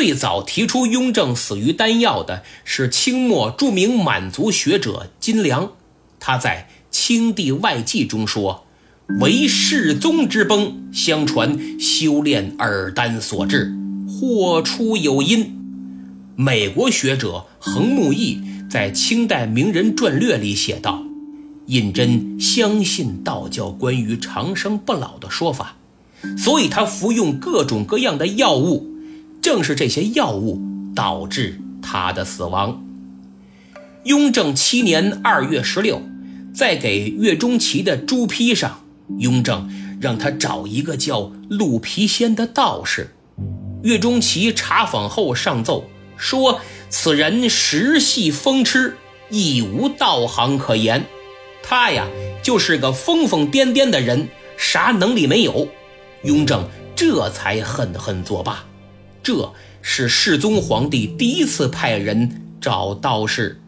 最早提出雍正死于丹药的是清末著名满族学者金良，他在《清帝外记》中说：“为世宗之崩，相传修炼尔丹所致，祸出有因。”美国学者横木义在《清代名人传略》里写道：“胤禛相信道教关于长生不老的说法，所以他服用各种各样的药物。”正是这些药物导致他的死亡。雍正七年二月十六，在给岳钟琪的朱批上，雍正让他找一个叫陆皮仙的道士。岳钟琪查访后上奏说，此人实系疯痴，亦无道行可言。他呀，就是个疯疯癫癫的人，啥能力没有。雍正这才恨恨作罢。这是世宗皇帝第一次派人找道士。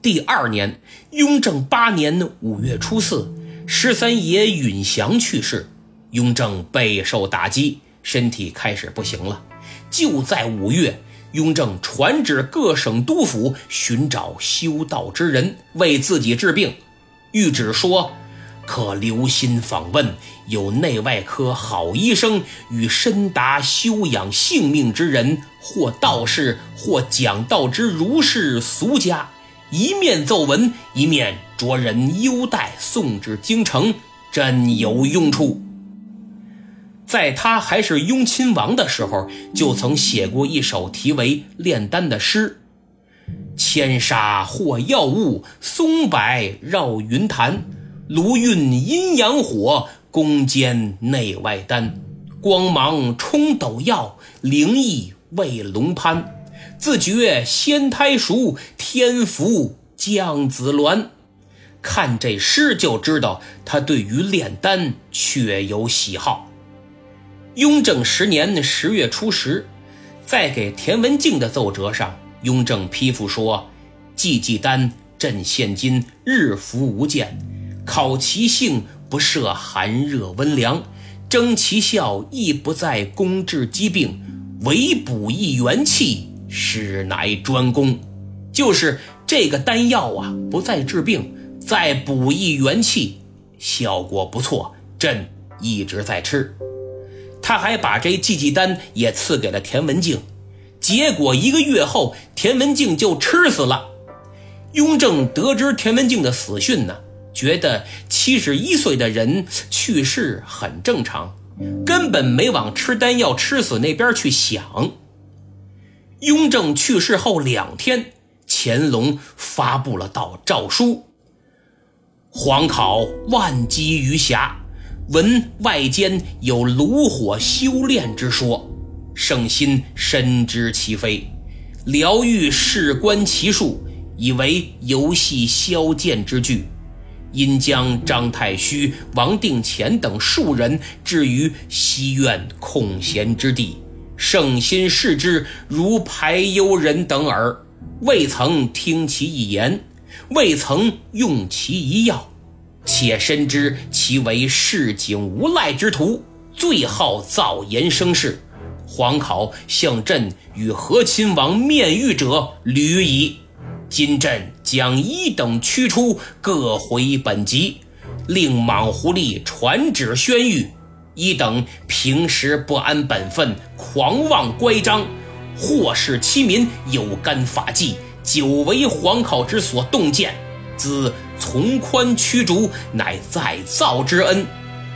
第二年，雍正八年五月初四，十三爷允祥去世，雍正备受打击，身体开始不行了。就在五月，雍正传旨各省督府寻找修道之人为自己治病，谕旨说。可留心访问，有内外科好医生与深达修养性命之人，或道士，或讲道之儒士俗家，一面奏文，一面着人优待送至京城，真有用处。在他还是雍亲王的时候，就曾写过一首题为《炼丹》的诗：“千沙或药物，松柏绕云潭。”炉运阴阳火，攻坚内外丹，光芒冲斗耀，灵异为龙攀。自觉仙胎熟，天福将子鸾。看这诗就知道他对于炼丹确有喜好。雍正十年十月初十，在给田文镜的奏折上，雍正批复说：“济济丹朕现今日服无间。”考其性不涉寒热温凉，征其效亦不在攻治疾病，唯补益元气，实乃专攻。就是这个丹药啊，不再治病，再补益元气，效果不错。朕一直在吃。他还把这济济丹也赐给了田文镜，结果一个月后，田文镜就吃死了。雍正得知田文镜的死讯呢。觉得七十一岁的人去世很正常，根本没往吃丹药吃死那边去想。雍正去世后两天，乾隆发布了道诏书：皇考万机于暇，闻外间有炉火修炼之说，圣心深知其非，疗愈事关其术，以为游戏消剑之具。因将张太虚、王定乾等数人置于西苑空闲之地，圣心视之如排忧人等耳，未曾听其一言，未曾用其一药，且深知其为市井无赖之徒，最好造言生事。皇考向朕与和亲王面谕者屡矣。今朕将一等驱出，各回本籍，令莽狐狸传旨宣谕：一等平时不安本分，狂妄乖张，祸事欺民，有干法纪，久为皇考之所动见，兹从宽驱逐，乃再造之恩。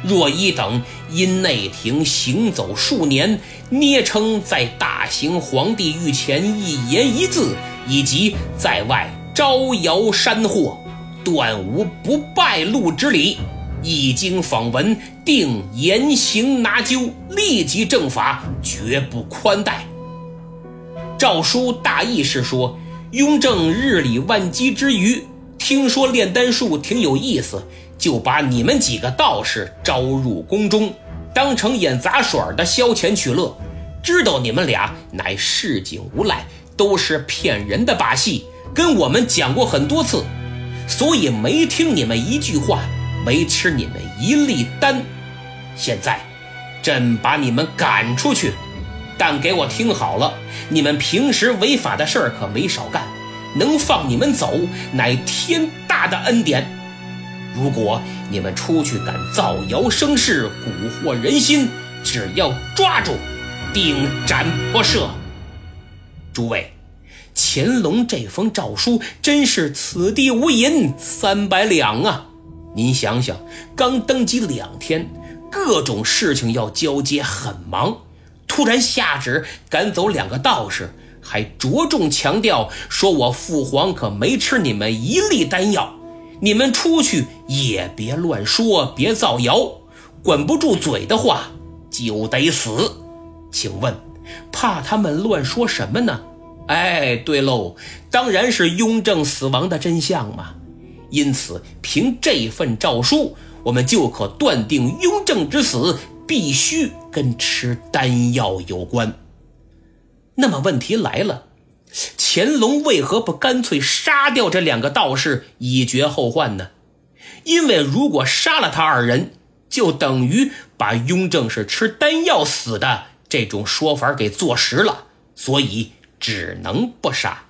若一等因内廷行走数年，捏称在大行皇帝御前一言一字。以及在外招摇山货，断无不败路之理。一经访闻，定严刑拿究，立即正法，绝不宽待。诏书大意是说，雍正日理万机之余，听说炼丹术挺有意思，就把你们几个道士招入宫中，当成演杂耍的消遣取乐。知道你们俩乃市井无赖。都是骗人的把戏，跟我们讲过很多次，所以没听你们一句话，没吃你们一粒丹。现在，朕把你们赶出去，但给我听好了，你们平时违法的事儿可没少干，能放你们走乃天大的恩典。如果你们出去敢造谣生事、蛊惑人心，只要抓住，定斩不赦。诸位，乾隆这封诏书真是此地无银三百两啊！您想想，刚登基两天，各种事情要交接，很忙。突然下旨赶走两个道士，还着重强调说：“我父皇可没吃你们一粒丹药，你们出去也别乱说，别造谣，管不住嘴的话就得死。”请问，怕他们乱说什么呢？哎，对喽，当然是雍正死亡的真相嘛。因此，凭这份诏书，我们就可断定雍正之死必须跟吃丹药有关。那么问题来了，乾隆为何不干脆杀掉这两个道士，以绝后患呢？因为如果杀了他二人，就等于把雍正是吃丹药死的这种说法给坐实了，所以。只能不杀。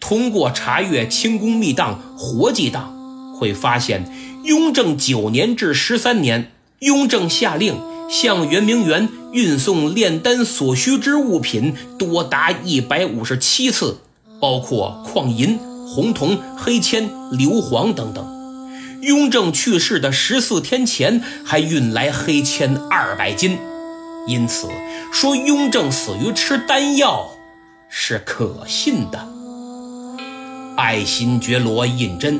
通过查阅清宫密档、活记档，会发现，雍正九年至十三年，雍正下令向圆明园运送炼丹所需之物品多达一百五十七次，包括矿银、红铜、黑铅、硫磺等等。雍正去世的十四天前，还运来黑铅二百斤。因此，说雍正死于吃丹药是可信的。爱新觉罗胤禛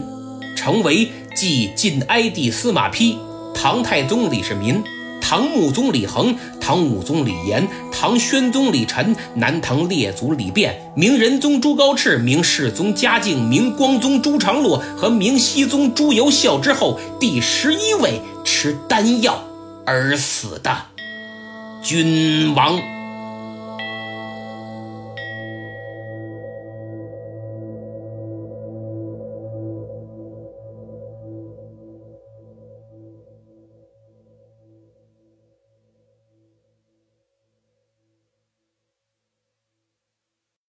成为继晋哀帝司马丕、唐太宗李世民、唐穆宗李恒、唐武宗李炎、唐宣宗李忱、南唐列祖李昪、明仁宗朱高炽、明世宗嘉靖、明光宗朱常洛和明熹宗朱由校之后第十一位吃丹药而死的。君王。